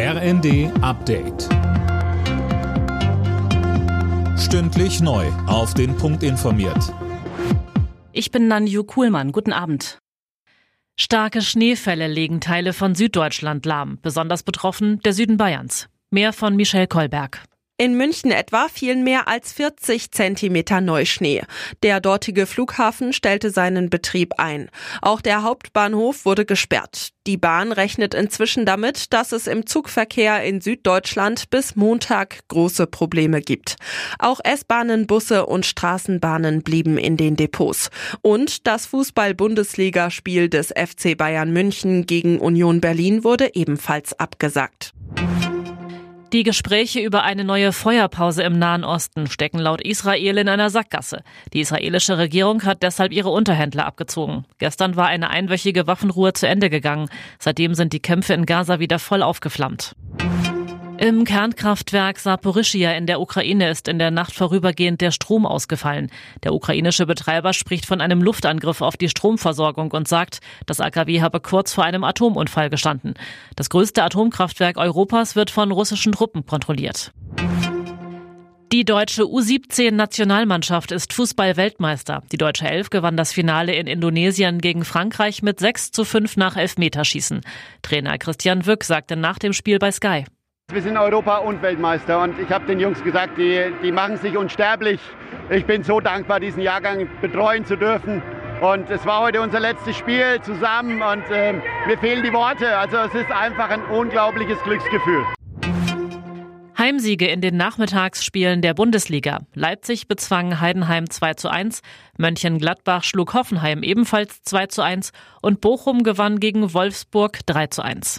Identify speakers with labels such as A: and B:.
A: RND Update. Stündlich neu. Auf den Punkt informiert.
B: Ich bin Nanju Kuhlmann. Guten Abend. Starke Schneefälle legen Teile von Süddeutschland lahm. Besonders betroffen der Süden Bayerns. Mehr von Michelle Kolberg.
C: In München etwa fielen mehr als 40 Zentimeter Neuschnee. Der dortige Flughafen stellte seinen Betrieb ein. Auch der Hauptbahnhof wurde gesperrt. Die Bahn rechnet inzwischen damit, dass es im Zugverkehr in Süddeutschland bis Montag große Probleme gibt. Auch S-Bahnen, Busse und Straßenbahnen blieben in den Depots. Und das Fußball-Bundesligaspiel des FC Bayern München gegen Union Berlin wurde ebenfalls abgesagt.
B: Die Gespräche über eine neue Feuerpause im Nahen Osten stecken laut Israel in einer Sackgasse. Die israelische Regierung hat deshalb ihre Unterhändler abgezogen. Gestern war eine einwöchige Waffenruhe zu Ende gegangen. Seitdem sind die Kämpfe in Gaza wieder voll aufgeflammt. Im Kernkraftwerk Saporischia in der Ukraine ist in der Nacht vorübergehend der Strom ausgefallen. Der ukrainische Betreiber spricht von einem Luftangriff auf die Stromversorgung und sagt, das AKW habe kurz vor einem Atomunfall gestanden. Das größte Atomkraftwerk Europas wird von russischen Truppen kontrolliert. Die deutsche U17-Nationalmannschaft ist Fußball-Weltmeister. Die deutsche Elf gewann das Finale in Indonesien gegen Frankreich mit 6 zu 5 nach Elfmeterschießen. Trainer Christian Wück sagte nach dem Spiel bei Sky.
D: Wir sind Europa- und Weltmeister und ich habe den Jungs gesagt, die, die machen sich unsterblich. Ich bin so dankbar, diesen Jahrgang betreuen zu dürfen. Und es war heute unser letztes Spiel zusammen und äh, mir fehlen die Worte. Also es ist einfach ein unglaubliches Glücksgefühl.
B: Heimsiege in den Nachmittagsspielen der Bundesliga. Leipzig bezwang Heidenheim 2 zu 1, Mönchengladbach schlug Hoffenheim ebenfalls 2 zu 1 und Bochum gewann gegen Wolfsburg 3 zu 1.